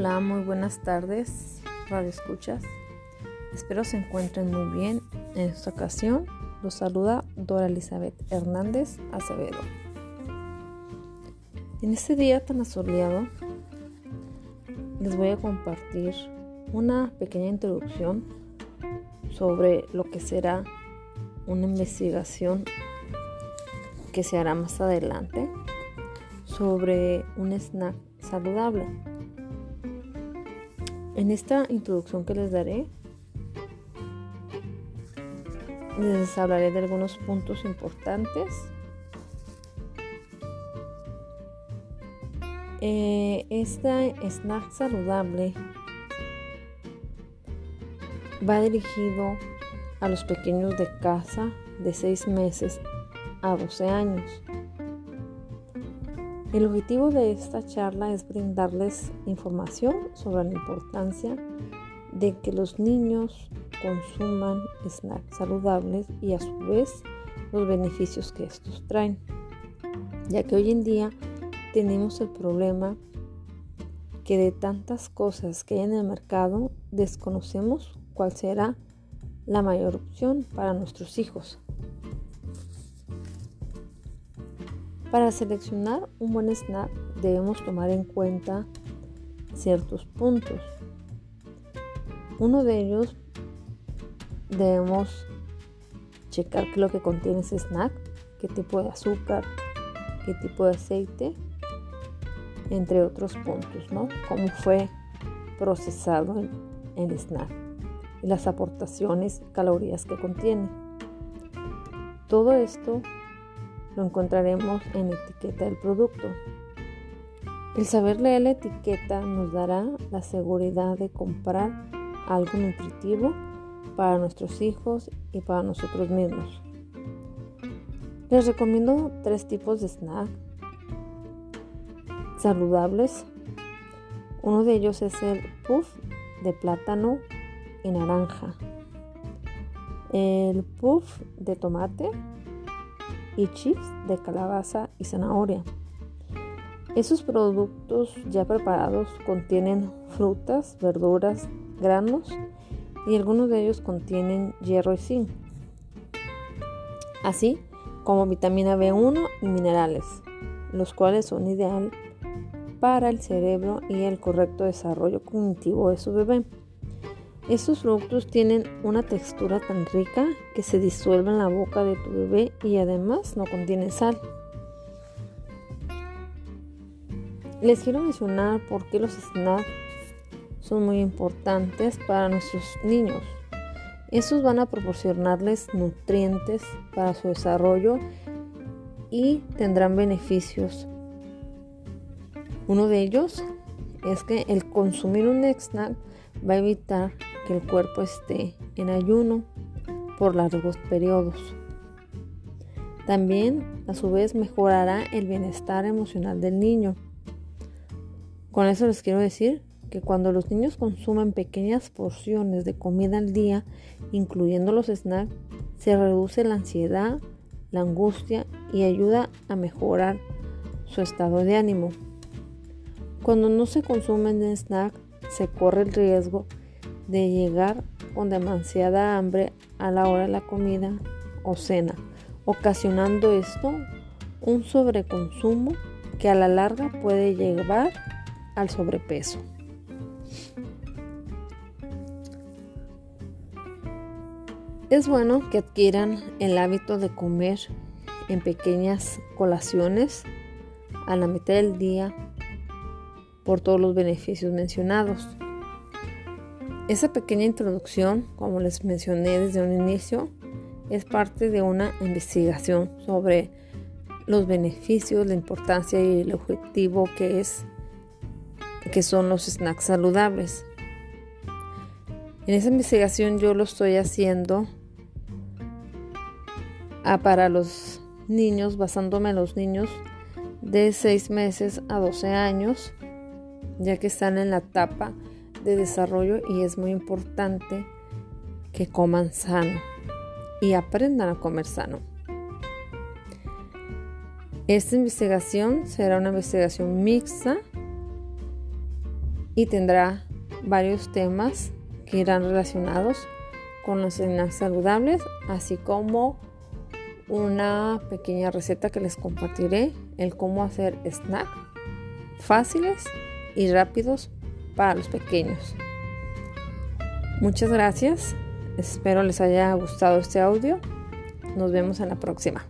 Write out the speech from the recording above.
Hola, muy buenas tardes, radio escuchas. Espero se encuentren muy bien. En esta ocasión los saluda Dora Elizabeth Hernández Acevedo. En este día tan asoleado les voy a compartir una pequeña introducción sobre lo que será una investigación que se hará más adelante sobre un snack saludable. En esta introducción que les daré, les hablaré de algunos puntos importantes. Eh, este snack saludable va dirigido a los pequeños de casa de 6 meses a 12 años. El objetivo de esta charla es brindarles información sobre la importancia de que los niños consuman snacks saludables y a su vez los beneficios que estos traen, ya que hoy en día tenemos el problema que de tantas cosas que hay en el mercado desconocemos cuál será la mayor opción para nuestros hijos. Para seleccionar un buen snack debemos tomar en cuenta ciertos puntos. Uno de ellos debemos checar qué es lo que contiene ese snack, qué tipo de azúcar, qué tipo de aceite, entre otros puntos, ¿no? Cómo fue procesado el, snack y las aportaciones calorías que contiene. Todo esto lo encontraremos en la etiqueta del producto. El saber leer la etiqueta nos dará la seguridad de comprar algo nutritivo para nuestros hijos y para nosotros mismos. Les recomiendo tres tipos de snack saludables. Uno de ellos es el puff de plátano y naranja. El puff de tomate y chips de calabaza y zanahoria. Esos productos ya preparados contienen frutas, verduras, granos y algunos de ellos contienen hierro y zinc, así como vitamina B1 y minerales, los cuales son ideal para el cerebro y el correcto desarrollo cognitivo de su bebé. Estos productos tienen una textura tan rica que se disuelve en la boca de tu bebé y además no contienen sal. Les quiero mencionar por qué los snacks son muy importantes para nuestros niños. Estos van a proporcionarles nutrientes para su desarrollo y tendrán beneficios. Uno de ellos es que el consumir un snack va a evitar que el cuerpo esté en ayuno por largos periodos. También, a su vez, mejorará el bienestar emocional del niño. Con eso les quiero decir que cuando los niños consumen pequeñas porciones de comida al día, incluyendo los snacks, se reduce la ansiedad, la angustia y ayuda a mejorar su estado de ánimo. Cuando no se consumen snacks, se corre el riesgo de llegar con demasiada hambre a la hora de la comida o cena, ocasionando esto un sobreconsumo que a la larga puede llevar al sobrepeso. Es bueno que adquieran el hábito de comer en pequeñas colaciones a la mitad del día por todos los beneficios mencionados. Esa pequeña introducción, como les mencioné desde un inicio, es parte de una investigación sobre los beneficios, la importancia y el objetivo que es que son los snacks saludables. En esa investigación yo lo estoy haciendo para los niños, basándome en los niños de 6 meses a 12 años, ya que están en la etapa de desarrollo y es muy importante que coman sano y aprendan a comer sano. Esta investigación será una investigación mixta y tendrá varios temas que irán relacionados con los snacks saludables, así como una pequeña receta que les compartiré, el cómo hacer snacks fáciles y rápidos para los pequeños. Muchas gracias, espero les haya gustado este audio. Nos vemos en la próxima.